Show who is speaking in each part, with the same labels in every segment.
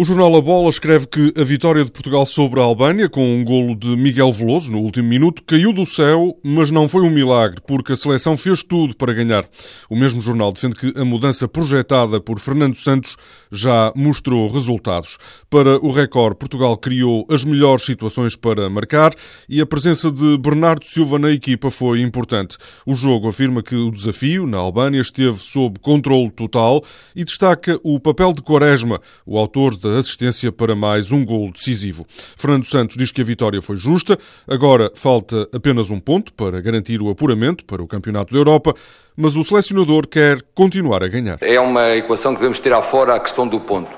Speaker 1: O jornal A Bola escreve que a vitória de Portugal sobre a Albânia, com um golo de Miguel Veloso no último minuto, caiu do céu, mas não foi um milagre, porque a seleção fez tudo para ganhar. O mesmo jornal defende que a mudança projetada por Fernando Santos já mostrou resultados. Para o Record, Portugal criou as melhores situações para marcar e a presença de Bernardo Silva na equipa foi importante. O jogo afirma que o desafio na Albânia esteve sob controle total e destaca o papel de Quaresma, o autor da da assistência para mais um gol decisivo. Fernando Santos diz que a vitória foi justa, agora falta apenas um ponto para garantir o apuramento para o Campeonato da Europa, mas o selecionador quer continuar a ganhar.
Speaker 2: É uma equação que devemos tirar fora a questão do ponto.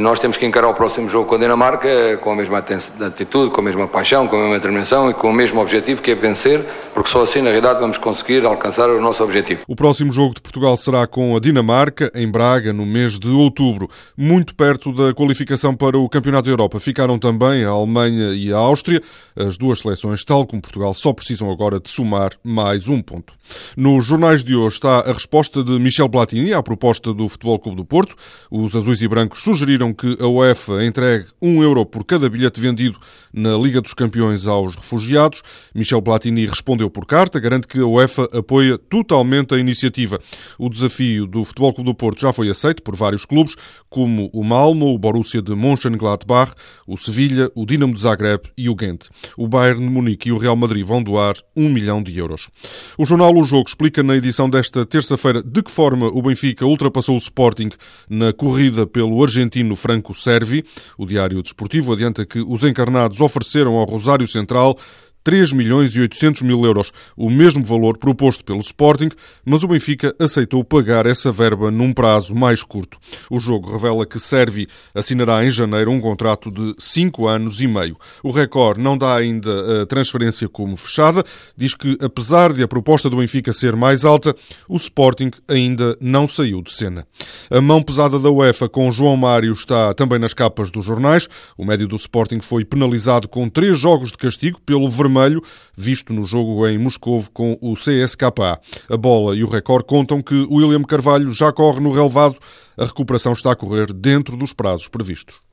Speaker 2: Nós temos que encarar o próximo jogo com a Dinamarca com a mesma atitude, com a mesma paixão, com a mesma determinação e com o mesmo objetivo que é vencer, porque só assim, na realidade, vamos conseguir alcançar o nosso objetivo.
Speaker 1: O próximo jogo de Portugal será com a Dinamarca, em Braga, no mês de outubro, muito perto da qualificação para o Campeonato da Europa. Ficaram também a Alemanha e a Áustria. As duas seleções, tal como Portugal, só precisam agora de somar mais um ponto. Nos jornais de hoje está a resposta de Michel Platini à proposta do Futebol Clube do Porto. Os azuis e brancos sugeriram que a UEFA entregue um euro por cada bilhete vendido na Liga dos Campeões aos refugiados. Michel Platini respondeu por carta, garante que a UEFA apoia totalmente a iniciativa. O desafio do Futebol Clube do Porto já foi aceito por vários clubes, como o Malmo, o Borussia de Mönchengladbach, o Sevilha, o Dinamo de Zagreb e o Ghent. O Bayern de Munique e o Real Madrid vão doar um milhão de euros. O jornal O Jogo explica na edição desta terça-feira de que forma o Benfica ultrapassou o Sporting na corrida pelo argentino no Franco Servi. O Diário Desportivo adianta que os encarnados ofereceram ao Rosário Central 3 milhões e 800 mil euros, o mesmo valor proposto pelo Sporting, mas o Benfica aceitou pagar essa verba num prazo mais curto. O jogo revela que Servi assinará em janeiro um contrato de 5 anos e meio. O Record não dá ainda a transferência como fechada, diz que apesar de a proposta do Benfica ser mais alta, o Sporting ainda não saiu de cena. A mão pesada da UEFA com João Mário está também nas capas dos jornais. O médio do Sporting foi penalizado com três jogos de castigo pelo vermelho vermelho, visto no jogo em Moscou com o CSKA. A bola e o recorde contam que William Carvalho já corre no relevado. A recuperação está a correr dentro dos prazos previstos.